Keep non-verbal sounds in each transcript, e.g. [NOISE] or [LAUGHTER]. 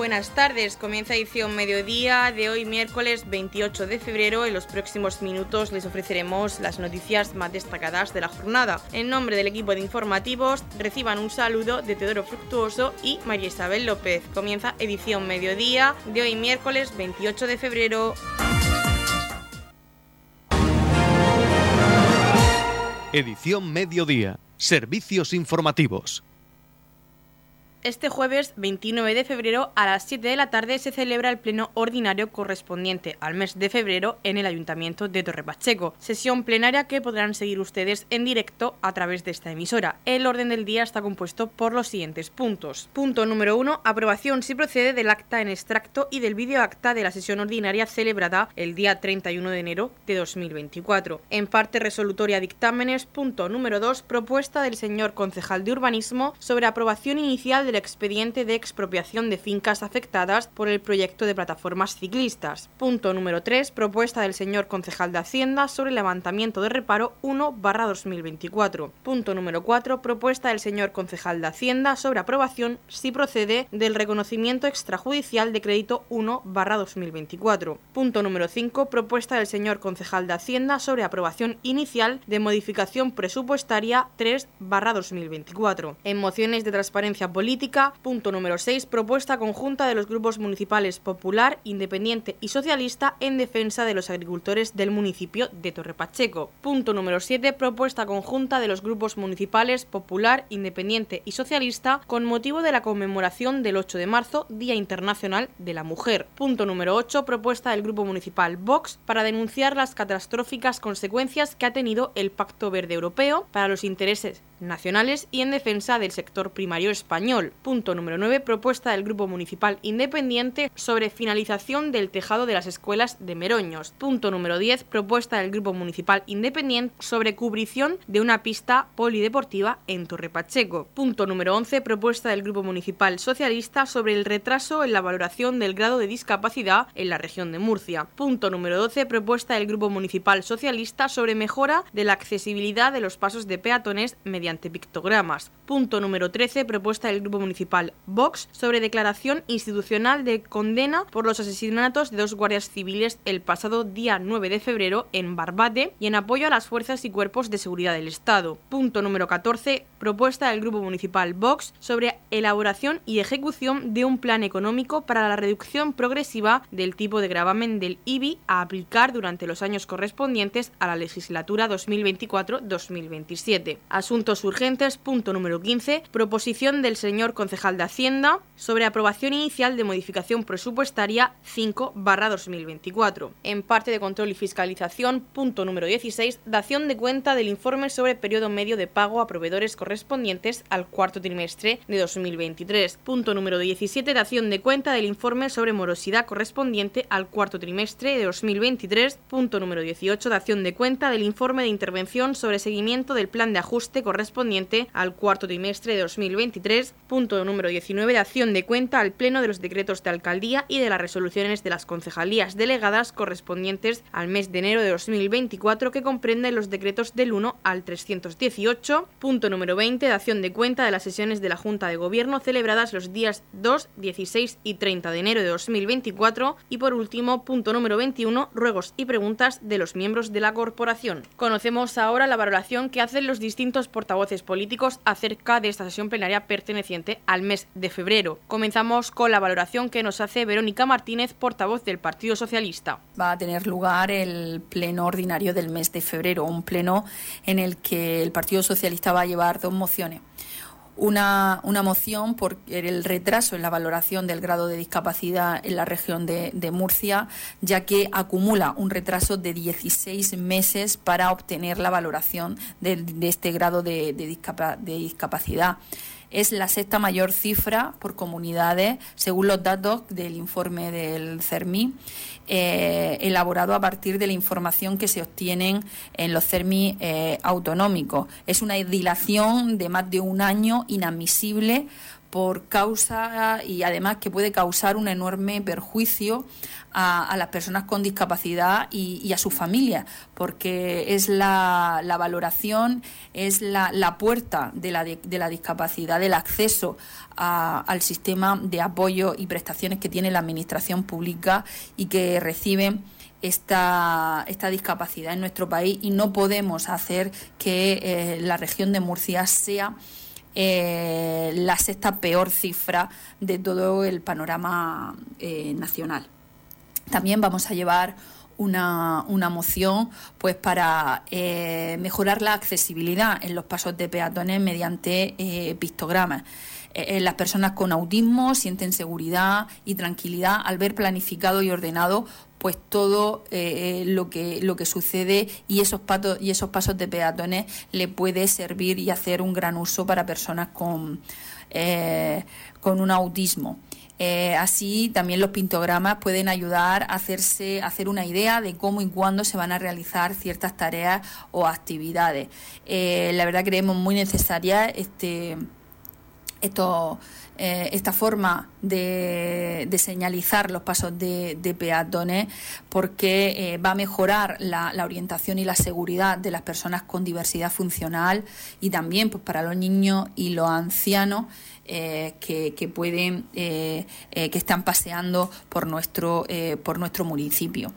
buenas tardes. Comienza edición mediodía de hoy miércoles 28 de febrero. En los próximos minutos les ofreceremos las noticias más destacadas de la jornada. En nombre del equipo de informativos, reciban un saludo de Teodoro Fructuoso y María Isabel López. Comienza edición mediodía de hoy miércoles 28 de febrero. Edición mediodía. Servicios informativos. Este jueves 29 de febrero a las 7 de la tarde se celebra el pleno ordinario correspondiente al mes de febrero en el Ayuntamiento de Torre Pacheco. Sesión plenaria que podrán seguir ustedes en directo a través de esta emisora. El orden del día está compuesto por los siguientes puntos. Punto número 1. Aprobación si procede del acta en extracto y del vídeo acta de la sesión ordinaria celebrada el día 31 de enero de 2024. En parte resolutoria dictámenes. Punto número 2. Propuesta del señor concejal de urbanismo sobre aprobación inicial de del expediente de expropiación de fincas afectadas por el proyecto de plataformas ciclistas. Punto número 3. Propuesta del señor concejal de Hacienda sobre levantamiento de reparo 1-2024. Punto número 4. Propuesta del señor concejal de Hacienda sobre aprobación, si procede, del reconocimiento extrajudicial de crédito 1-2024. Punto número 5. Propuesta del señor concejal de Hacienda sobre aprobación inicial de modificación presupuestaria 3-2024. En mociones de transparencia política Punto número 6. Propuesta conjunta de los grupos municipales Popular, Independiente y Socialista en defensa de los agricultores del municipio de Torrepacheco. Punto número 7. Propuesta conjunta de los grupos municipales Popular, Independiente y Socialista con motivo de la conmemoración del 8 de marzo, Día Internacional de la Mujer. Punto número 8. Propuesta del grupo municipal Vox para denunciar las catastróficas consecuencias que ha tenido el Pacto Verde Europeo para los intereses nacionales y en defensa del sector primario español. Punto número 9. Propuesta del Grupo Municipal Independiente sobre finalización del tejado de las escuelas de Meroños. Punto número 10. Propuesta del Grupo Municipal Independiente sobre cubrición de una pista polideportiva en Torre Pacheco. Punto número 11. Propuesta del Grupo Municipal Socialista sobre el retraso en la valoración del grado de discapacidad en la región de Murcia. Punto número 12. Propuesta del Grupo Municipal Socialista sobre mejora de la accesibilidad de los pasos de peatones mediante pictogramas. Punto número 13. Propuesta del Grupo Municipal Vox sobre declaración institucional de condena por los asesinatos de dos guardias civiles el pasado día 9 de febrero en Barbate y en apoyo a las fuerzas y cuerpos de seguridad del Estado. Punto número 14. Propuesta del Grupo Municipal Vox sobre elaboración y ejecución de un plan económico para la reducción progresiva del tipo de gravamen del IBI a aplicar durante los años correspondientes a la legislatura 2024-2027. Asuntos urgentes. Punto número 15. Proposición del señor concejal de Hacienda sobre aprobación inicial de modificación presupuestaria 5-2024. En parte de control y fiscalización. Punto número 16. Dación de cuenta del informe sobre periodo medio de pago a proveedores correspondientes al cuarto trimestre de 2023. Punto número 17. Dación de cuenta del informe sobre morosidad correspondiente al cuarto trimestre de 2023. Punto número 18. Dación de cuenta del informe de intervención sobre seguimiento del plan de ajuste correspondiente correspondiente al cuarto trimestre de 2023, punto número 19 de acción de cuenta al Pleno de los decretos de alcaldía y de las resoluciones de las concejalías delegadas correspondientes al mes de enero de 2024 que comprenden los decretos del 1 al 318, punto número 20 de acción de cuenta de las sesiones de la Junta de Gobierno celebradas los días 2, 16 y 30 de enero de 2024 y por último, punto número 21, ruegos y preguntas de los miembros de la corporación. Conocemos ahora la valoración que hacen los distintos portavoces voces políticos acerca de esta sesión plenaria perteneciente al mes de febrero. Comenzamos con la valoración que nos hace Verónica Martínez, portavoz del Partido Socialista. Va a tener lugar el pleno ordinario del mes de febrero, un pleno en el que el Partido Socialista va a llevar dos mociones una, una, moción por el retraso en la valoración del grado de discapacidad en la región de, Murcia, ya que acumula un retraso de 16 meses para obtener la valoración de, este grado de, de discapacidad es la sexta mayor cifra por comunidades, según los datos del informe del CERMI, eh, elaborado a partir de la información que se obtienen en los CERMI eh, autonómicos. Es una dilación de más de un año inadmisible por causa y además que puede causar un enorme perjuicio a, las personas con discapacidad y, a su familia, porque es la, valoración, es la, puerta de la, de la, discapacidad, del acceso al sistema de apoyo y prestaciones que tiene la Administración pública y que reciben esta, esta discapacidad en nuestro país. Y no podemos hacer que eh, la región de Murcia sea eh, la sexta peor cifra de todo el panorama eh, nacional. También vamos a llevar una, una moción pues para mejorar la accesibilidad en los pasos de peatones mediante pictogramas. las personas con autismo sienten seguridad y tranquilidad al ver planificado y ordenado pues todo eh, lo que lo que sucede y esos patos y esos pasos de peatones le puede servir y hacer un gran uso para personas con eh, con un autismo. Eh, así también los pintogramas pueden ayudar a hacerse, a hacer una idea de cómo y cuándo se van a realizar ciertas tareas o actividades. la verdad creemos muy necesaria este estos eh, esta forma de, señalizar los pasos de, peatones porque eh, va a mejorar la, orientación y la seguridad de las personas con diversidad funcional y también pues, para los niños y los ancianos eh, que, pueden que están paseando por nuestro por nuestro municipio.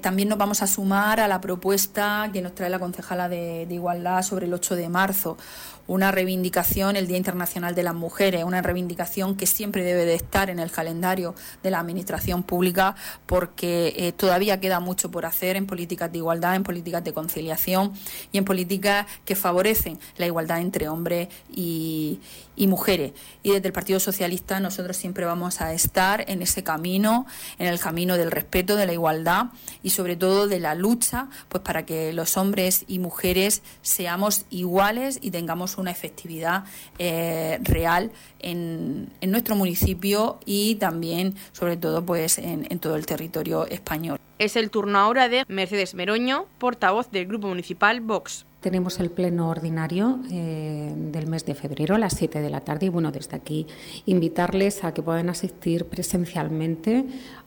también nos vamos a sumar a la propuesta que nos trae la concejala de, de Igualdad sobre el 8 de marzo una reivindicación, el Día Internacional de las Mujeres, una reivindicación que siempre debe de estar en el calendario de la Administración Pública porque eh, todavía queda mucho por hacer en políticas de igualdad, en políticas de conciliación y en políticas que favorecen la igualdad entre hombres y, y mujeres. Y desde el Partido Socialista nosotros siempre vamos a estar en ese camino, en el camino del respeto, de la igualdad y sobre todo de la lucha pues para que los hombres y mujeres seamos iguales y tengamos una efectividad eh, real en, nuestro municipio y también, sobre todo, pues en, todo el territorio español. Es el turno ahora de Mercedes Meroño, portavoz del Grupo Municipal Vox. Tenemos el pleno ordinario eh, del mes de febrero a las 7 de la tarde y bueno, desde aquí invitarles a que puedan asistir presencialmente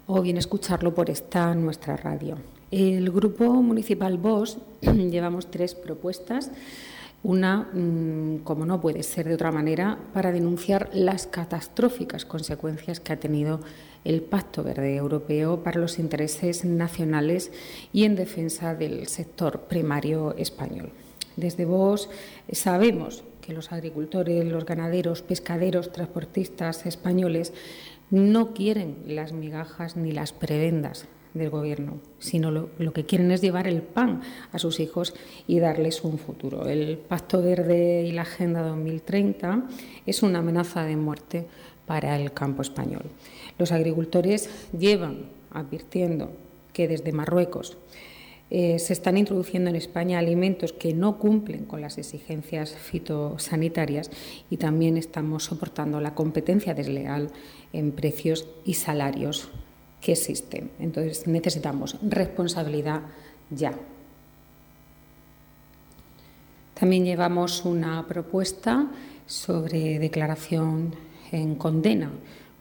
o bien escucharlo por esta nuestra radio. El Grupo Municipal Vox [CLEARS THROAT] llevamos tres propuestas una, mm, como no puede ser de otra manera, para denunciar las catastróficas consecuencias que ha tenido el Pacto Verde Europeo para los intereses nacionales y en defensa del sector primario español. Desde vos sabemos que los agricultores, los ganaderos, pescaderos, transportistas españoles no quieren las migajas ni las prebendas del gobierno, sino lo, que quieren es llevar el pan a sus hijos y darles un futuro. El Pacto Verde y la Agenda 2030 es una amenaza de muerte para el campo español. Los agricultores llevan advirtiendo que desde Marruecos eh, se están introduciendo en España alimentos que no cumplen con las exigencias fitosanitarias y también estamos soportando la competencia desleal en precios y salarios que existen. Entonces necesitamos responsabilidad ya. También llevamos una propuesta sobre declaración en condena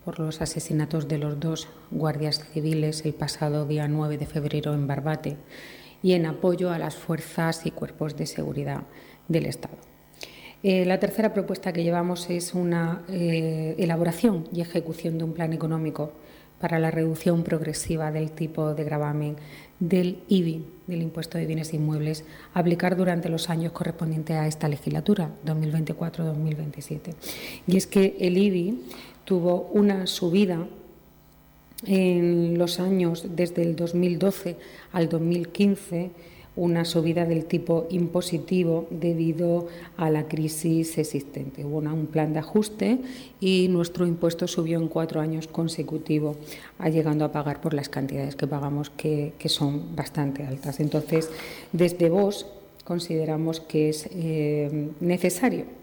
por los asesinatos de los dos guardias civiles el pasado día 9 de febrero en Barbate y en apoyo a las fuerzas y cuerpos de seguridad del Estado. Eh, la tercera propuesta que llevamos es una eh, elaboración y ejecución de un plan económico para la reducción progresiva del tipo de gravamen del IBI, del impuesto de bienes inmuebles, aplicar durante los años correspondientes a esta legislatura, 2024-2027. Y es que el IBI tuvo una subida en los años desde el 2012 al 2015 una subida del tipo impositivo debido a la crisis existente. Hubo un plan de ajuste y nuestro impuesto subió en cuatro años consecutivos, llegando a pagar por las cantidades que pagamos, que, son bastante altas. Entonces, desde vos consideramos que es eh, necesario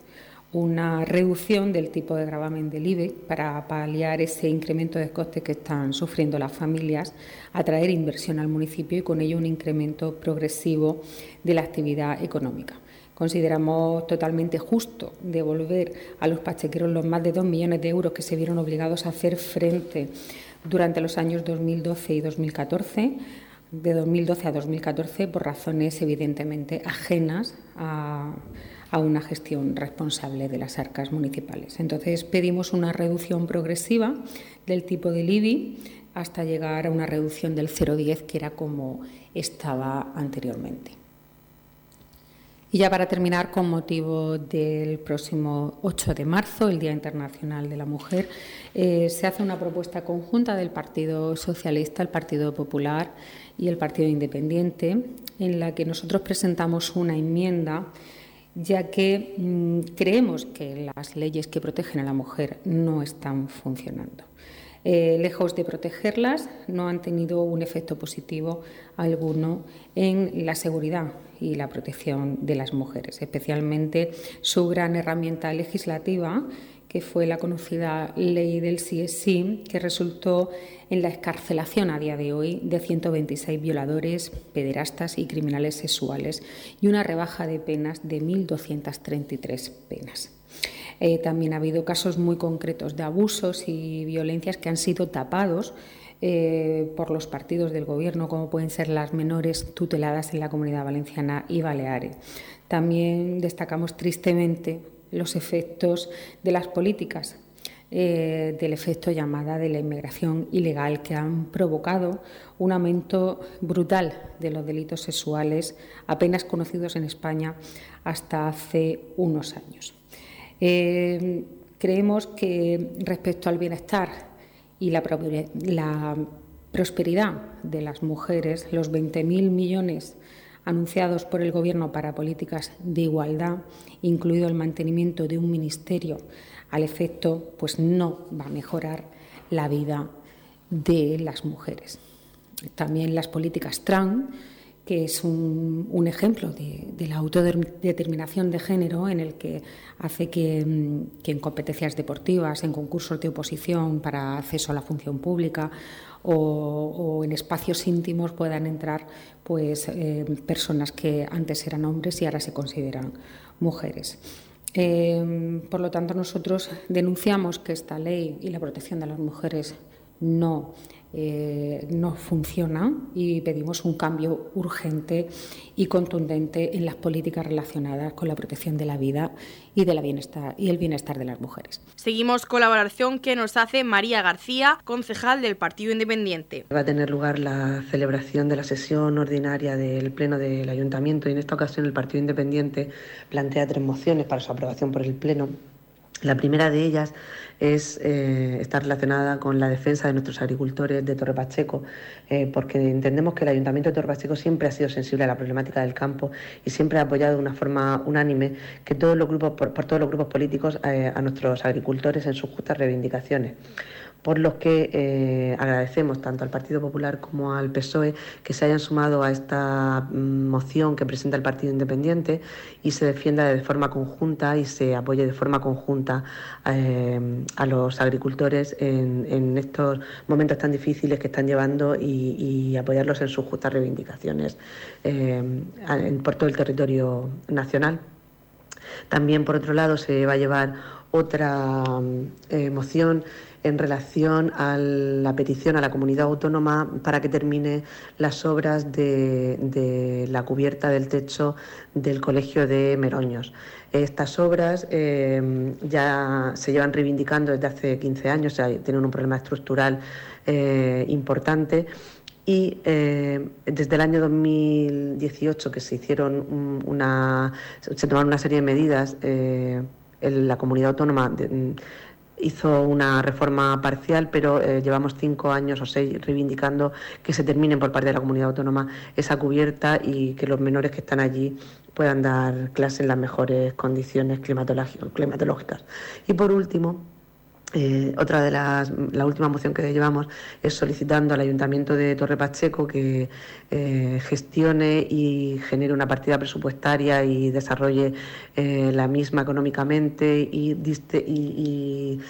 una reducción del tipo de gravamen del IBE para paliar ese incremento de costes que están sufriendo las familias, atraer inversión al municipio y con ello un incremento progresivo de la actividad económica. Consideramos totalmente justo devolver a los pachequeros los más de dos millones de euros que se vieron obligados a hacer frente durante los años 2012 y 2014, de 2012 a 2014, por razones evidentemente ajenas a, a una gestión responsable de las arcas municipales. Entonces pedimos una reducción progresiva del tipo del IBI hasta llegar a una reducción del 0,10 que era como estaba anteriormente. Y ya para terminar, con motivo del próximo 8 de marzo, el Día Internacional de la Mujer, eh, se hace una propuesta conjunta del Partido Socialista, el Partido Popular y el Partido Independiente, en la que nosotros presentamos una enmienda ya que mm, creemos que las leyes que protegen a la mujer no están funcionando. Eh, lejos de protegerlas, no han tenido un efecto positivo alguno en la seguridad y la protección de las mujeres, especialmente su gran herramienta legislativa, que fue la conocida ley del CSI, que resultó en la escarcelación a día de hoy de 126 violadores, pederastas y criminales sexuales y una rebaja de penas de 1.233 penas. Eh, también ha habido casos muy concretos de abusos y violencias que han sido tapados eh, por los partidos del Gobierno, como pueden ser las menores tuteladas en la Comunidad Valenciana y Baleares. También destacamos tristemente los efectos de las políticas eh, del efecto llamada de la inmigración ilegal que han provocado un aumento brutal de los delitos sexuales apenas conocidos en España hasta hace unos años. Eh, creemos que respecto al bienestar y la, prosperidad de las mujeres, los 20.000 millones anunciados por el Gobierno para políticas de igualdad, incluido el mantenimiento de un ministerio al efecto, pues no va a mejorar la vida de las mujeres. También las políticas trans que es un, ejemplo de, la autodeterminación de género en el que hace que, mm, en competencias deportivas, en concursos de oposición para acceso a la función pública o, en espacios íntimos puedan entrar pues, eh, personas que antes eran hombres y ahora se consideran mujeres. Eh, por lo tanto, nosotros denunciamos que esta ley y la protección de las mujeres no eh, no funciona y pedimos un cambio urgente y contundente en las políticas relacionadas con la protección de la vida y, de la bienestar, y el bienestar de las mujeres. Seguimos con la valoración que nos hace María García, concejal del Partido Independiente. Va a tener lugar la celebración de la sesión ordinaria del Pleno del Ayuntamiento y en esta ocasión el Partido Independiente plantea tres mociones para su aprobación por el Pleno. La primera de ellas es, eh, está relacionada con la defensa de nuestros agricultores de Torre Pacheco, eh, porque entendemos que el Ayuntamiento de Torre Pacheco siempre ha sido sensible a la problemática del campo y siempre ha apoyado de una forma unánime que todos los grupos, por, todos los grupos políticos eh, a nuestros agricultores en sus justas reivindicaciones por los que eh, agradecemos tanto al Partido Popular como al PSOE que se hayan sumado a esta mm, moción que presenta el Partido Independiente y se defienda de forma conjunta y se apoye de forma conjunta eh, a los agricultores en, estos momentos tan difíciles que están llevando y, apoyarlos en sus justas reivindicaciones eh, por todo el territorio nacional. También, por otro lado, se va a llevar otra moción en relación a la petición a la comunidad autónoma para que termine las obras de, la cubierta del techo del Colegio de Meroños. Estas obras eh, ya se llevan reivindicando desde hace 15 años, o sea, tienen un problema estructural eh, importante y eh, desde el año 2018 que se hicieron una se tomaron una serie de medidas en la comunidad autónoma hizo una reforma parcial, pero eh, llevamos cinco años o seis reivindicando que se termine por parte de la comunidad autónoma esa cubierta y que los menores que están allí puedan dar clase en las mejores condiciones climatológicas. Y por último, eh, otra de las, la última moción que llevamos es solicitando al Ayuntamiento de Torre Pacheco que eh, gestione y genere una partida presupuestaria y desarrolle eh, la misma económicamente y, y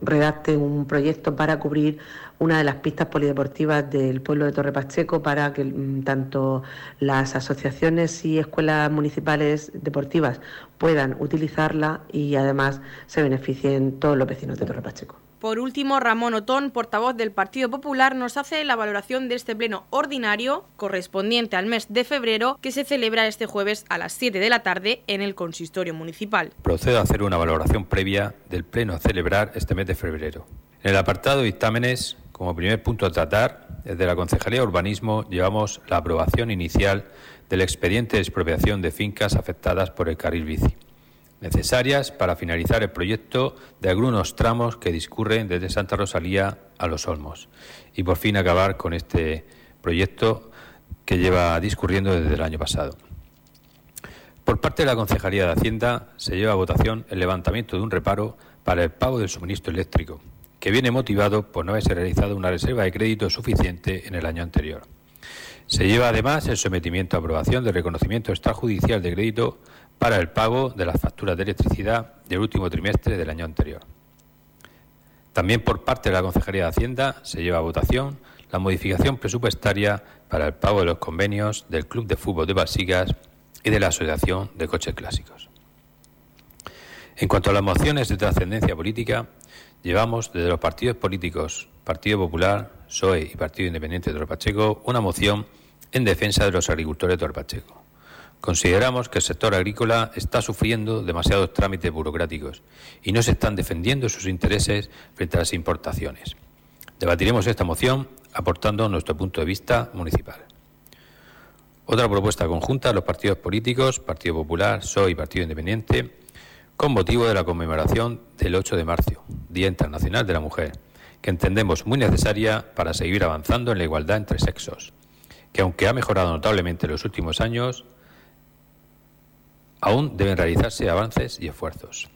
redacte un proyecto para cubrir una de las pistas polideportivas del pueblo de Torre Pacheco para que mm, tanto las asociaciones y escuelas municipales deportivas puedan utilizarla y además se beneficien todos los vecinos de Torre Pacheco. Por último, Ramón Otón, portavoz del Partido Popular, nos hace la valoración de este pleno ordinario correspondiente al mes de febrero que se celebra este jueves a las 7 de la tarde en el consistorio municipal. Procedo a hacer una valoración previa del pleno a celebrar este mes de febrero. En el apartado de dictámenes, como primer punto a tratar, desde la Concejalía de Urbanismo llevamos la aprobación inicial del expediente de expropiación de fincas afectadas por el carril bici necesarias para finalizar el proyecto de algunos tramos que discurren desde Santa Rosalía a Los Olmos y por fin acabar con este proyecto que lleva discurriendo desde el año pasado. Por parte de la Concejalía de Hacienda se lleva a votación el levantamiento de un reparo para el pago del suministro eléctrico, que viene motivado por no haberse realizado una reserva de crédito suficiente en el año anterior. Se lleva además el sometimiento a aprobación del reconocimiento extrajudicial de crédito para el pago de las facturas de electricidad del último trimestre del año anterior. También por parte de la Consejería de Hacienda se lleva a votación la modificación presupuestaria para el pago de los convenios del Club de Fútbol de Balsigas y de la Asociación de Coches Clásicos. En cuanto a las mociones de trascendencia política, llevamos desde los partidos políticos Partido Popular, PSOE y Partido Independiente de Torpacheco una moción en defensa de los agricultores de Torpacheco. Consideramos que el sector agrícola está sufriendo demasiados trámites burocráticos y no se están defendiendo sus intereses frente a las importaciones. Debatiremos esta moción aportando nuestro punto de vista municipal. Otra propuesta conjunta a los partidos políticos, Partido Popular, PSOE y Partido Independiente, con motivo de la conmemoración del 8 de marzo, Día Internacional de la Mujer, que entendemos muy necesaria para seguir avanzando en la igualdad entre sexos, que aunque ha mejorado notablemente en los últimos años, Aún deben realizarse avances y esfuerzos.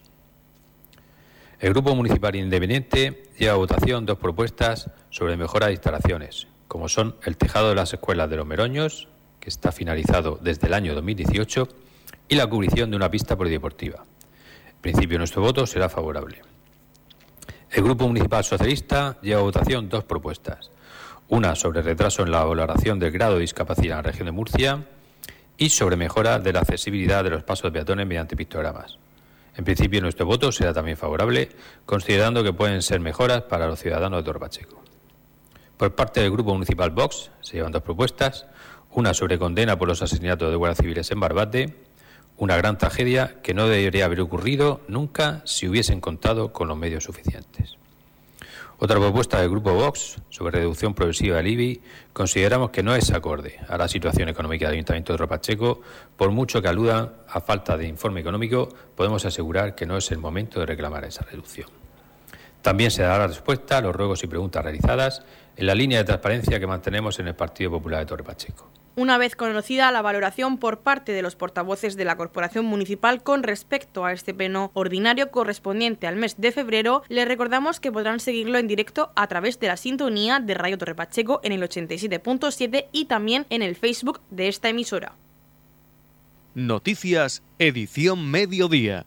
El Grupo Municipal Independiente lleva a votación dos propuestas sobre mejora de instalaciones, como son el tejado de las escuelas de los Meroños, que está finalizado desde el año 2018, y la cubrición de una pista polideportiva. En principio, nuestro voto será favorable. El Grupo Municipal Socialista lleva a votación dos propuestas. Una sobre retraso en la valoración del grado de discapacidad en la región de Murcia y sobre mejora de la accesibilidad de los pasos peatones mediante pictogramas. En principio, nuestro voto será también favorable, considerando que pueden ser mejoras para los ciudadanos de Torpacheco. Por parte del Grupo Municipal Vox se llevan dos propuestas, una sobre condena por los asesinatos de guardias civiles en Barbate, una gran tragedia que no debería haber ocurrido nunca si hubiesen contado con los medios suficientes. Otra propuesta del Grupo Vox sobre reducción progresiva del IBI consideramos que no es acorde a la situación económica del Ayuntamiento de Ropacheco. Por mucho que aludan a falta de informe económico, podemos asegurar que no es el momento de reclamar esa reducción. También se dará respuesta a los ruegos y preguntas realizadas en la línea de transparencia que mantenemos en el Partido Popular de Torre Pacheco. Una vez conocida la valoración por parte de los portavoces de la Corporación Municipal con respecto a este pleno ordinario correspondiente al mes de febrero, les recordamos que podrán seguirlo en directo a través de la sintonía de Radio Torre Pacheco en el 87.7 y también en el Facebook de esta emisora. Noticias, edición mediodía.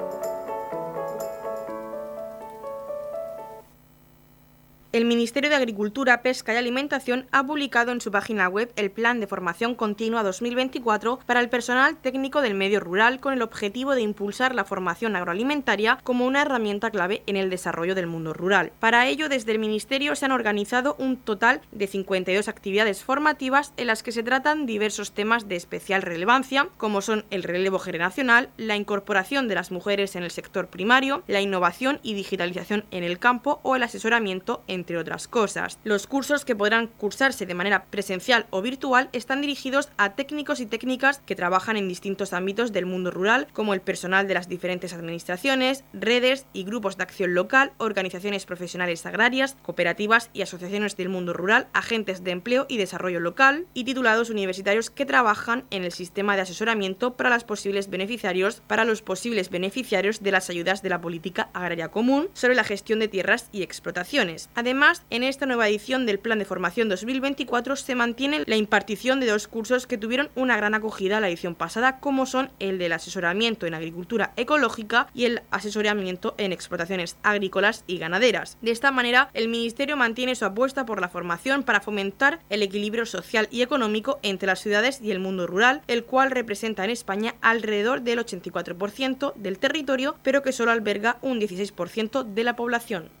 El Ministerio de Agricultura, Pesca y Alimentación ha publicado en su página web el Plan de Formación Continua 2024 para el personal técnico del medio rural con el objetivo de impulsar la formación agroalimentaria como una herramienta clave en el desarrollo del mundo rural. Para ello, desde el Ministerio se han organizado un total de 52 actividades formativas en las que se tratan diversos temas de especial relevancia, como son el relevo generacional, la incorporación de las mujeres en el sector primario, la innovación y digitalización en el campo o el asesoramiento en entre otras cosas. Los cursos que podrán cursarse de manera presencial o virtual están dirigidos a técnicos y técnicas que trabajan en distintos ámbitos del mundo rural, como el personal de las diferentes administraciones, redes y grupos de acción local, organizaciones profesionales agrarias, cooperativas y asociaciones del mundo rural, agentes de empleo y desarrollo local y titulados universitarios que trabajan en el sistema de asesoramiento para los posibles beneficiarios para los posibles beneficiarios de las ayudas de la política agraria común sobre la gestión de tierras y explotaciones. Además, en esta nueva edición del Plan de Formación 2024 se mantiene la impartición de dos cursos que tuvieron una gran acogida la edición pasada, como son el del asesoramiento en agricultura ecológica y el asesoramiento en explotaciones agrícolas y ganaderas. De esta manera, el Ministerio mantiene su apuesta por la formación para fomentar el equilibrio social y económico entre las ciudades y el mundo rural, el cual representa en España alrededor del 84% del territorio, pero que solo alberga un 16% de la población.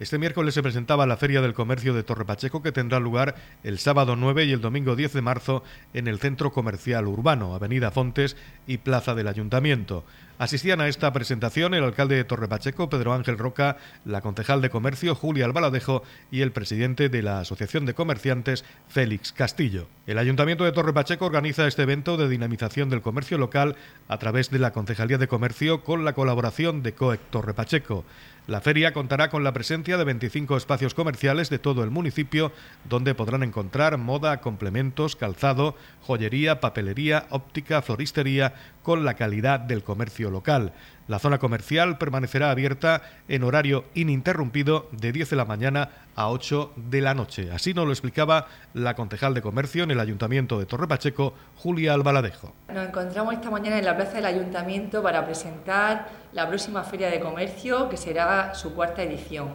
Este miércoles se presentaba la Feria del Comercio de Torre Pacheco que tendrá lugar el sábado 9 y el domingo 10 de marzo en el Centro Comercial Urbano, Avenida Fontes y Plaza del Ayuntamiento. Asistían a esta presentación el alcalde de Torre Pacheco, Pedro Ángel Roca, la concejal de Comercio, Julia Albaladejo, y el presidente de la Asociación de Comerciantes, Félix Castillo. El Ayuntamiento de Torre Pacheco organiza este evento de dinamización del comercio local a través de la Concejalía de Comercio con la colaboración de COEC Torre Pacheco. La feria contará con la presencia de 25 espacios comerciales de todo el municipio, donde podrán encontrar moda, complementos, calzado, joyería, papelería, óptica, floristería, con la calidad del comercio local. La zona comercial permanecerá abierta en horario ininterrumpido de 10 de la mañana a 8 de la noche. Así nos lo explicaba la concejal de comercio en el Ayuntamiento de Torre Pacheco, Julia Albaladejo. Nos encontramos esta mañana en la plaza del Ayuntamiento para presentar la próxima Feria de Comercio, que será su cuarta edición.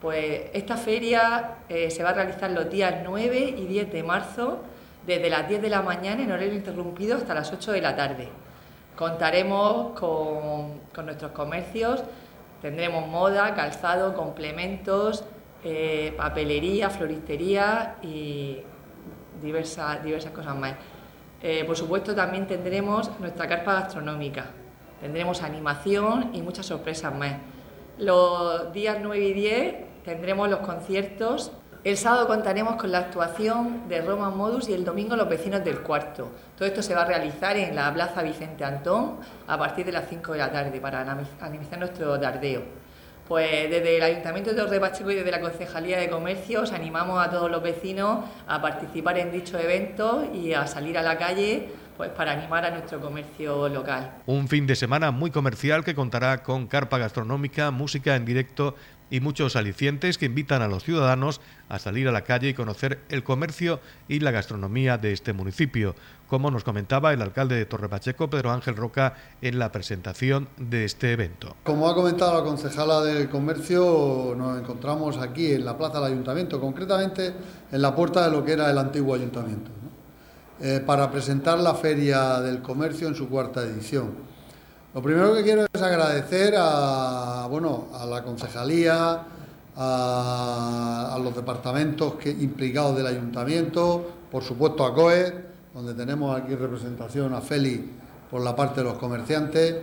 Pues esta feria eh, se va a realizar los días 9 y 10 de marzo, desde las 10 de la mañana en horario interrumpido hasta las 8 de la tarde. Contaremos con, nuestros comercios, tendremos moda, calzado, complementos, eh, papelería, floristería y diversas, diversas cosas más. Eh, por supuesto también tendremos nuestra carpa gastronómica, tendremos animación y muchas sorpresas más. Los días 9 y 10 tendremos los conciertos el sábado contaremos con la actuación de Roma Modus y el domingo los vecinos del cuarto. Todo esto se va a realizar en la Plaza Vicente Antón a partir de las 5 de la tarde para animar nuestro tardeo. Pues desde el Ayuntamiento de Torre Pacheco y desde la Concejalía de Comercio os animamos a todos los vecinos a participar en dicho evento y a salir a la calle pues para animar a nuestro comercio local. Un fin de semana muy comercial que contará con carpa gastronómica, música en directo y muchos alicientes que invitan a los ciudadanos a salir a la calle y conocer el comercio y la gastronomía de este municipio, como nos comentaba el alcalde de Torrepacheco, Pedro Ángel Roca, en la presentación de este evento. Como ha comentado la concejala del comercio, nos encontramos aquí en la plaza del ayuntamiento, concretamente en la puerta de lo que era el antiguo ayuntamiento, eh, para presentar la feria del comercio en su cuarta edición. Lo primero que quiero es agradecer a, bueno, a la concejalía, a, los departamentos implicados del ayuntamiento, por supuesto a COE, donde tenemos aquí representación a Feli por la parte de los comerciantes.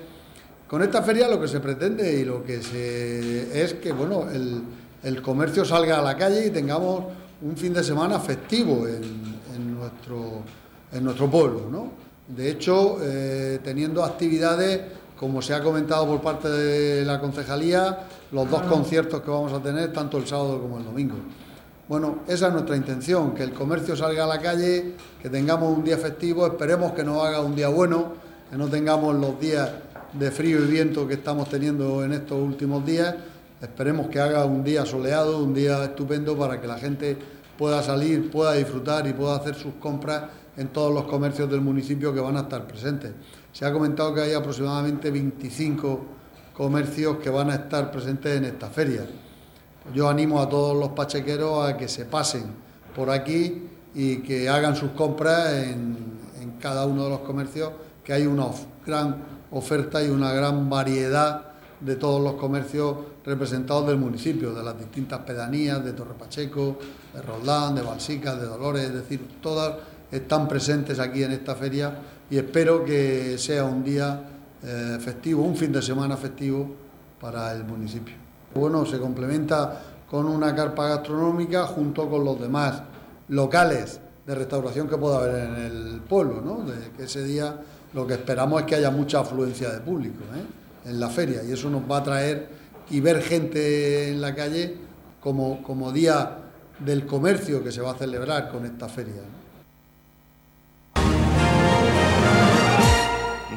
Con esta feria lo que se pretende y lo que se es que bueno, el, comercio salga a la calle y tengamos un fin de semana festivo en, nuestro, en nuestro pueblo. ¿no? De hecho, eh, teniendo actividades como se ha comentado por parte de la concejalía, los dos conciertos que vamos a tener, tanto el sábado como el domingo. Bueno, esa es nuestra intención, que el comercio salga a la calle, que tengamos un día festivo, esperemos que nos haga un día bueno, que no tengamos los días de frío y viento que estamos teniendo en estos últimos días, esperemos que haga un día soleado, un día estupendo para que la gente pueda salir, pueda disfrutar y pueda hacer sus compras en todos los comercios del municipio que van a estar presentes. Se ha comentado que hay aproximadamente 25 comercios que van a estar presentes en esta feria. Yo animo a todos los pachequeros a que se pasen por aquí y que hagan sus compras en, cada uno de los comercios, que hay una gran oferta y una gran variedad de todos los comercios representados del municipio, de las distintas pedanías, de Torre Pacheco, de Roldán, de Balsica, de Dolores, es decir, todas están presentes aquí en esta feria y espero que sea un día eh, festivo, un fin de semana festivo para el municipio. Bueno, se complementa con una carpa gastronómica junto con los demás locales de restauración que pueda haber en el pueblo, ¿no? De que ese día lo que esperamos es que haya mucha afluencia de público ¿eh? en la feria y eso nos va a traer y ver gente en la calle como, como día del comercio que se va a celebrar con esta feria.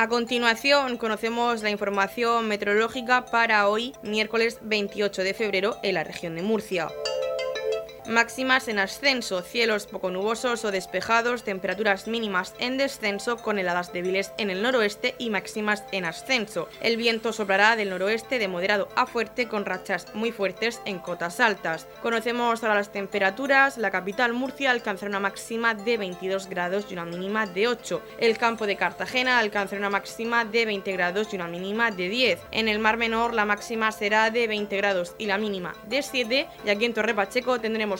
A continuación, conocemos la información meteorológica para hoy, miércoles 28 de febrero, en la región de Murcia. Máximas en ascenso, cielos poco nubosos o despejados, temperaturas mínimas en descenso con heladas débiles en el noroeste y máximas en ascenso. El viento soplará del noroeste de moderado a fuerte con rachas muy fuertes en cotas altas. Conocemos ahora las temperaturas. La capital Murcia alcanzará una máxima de 22 grados y una mínima de 8. El campo de Cartagena alcanzará una máxima de 20 grados y una mínima de 10. En el Mar Menor la máxima será de 20 grados y la mínima de 7 y aquí en Torre Pacheco tendremos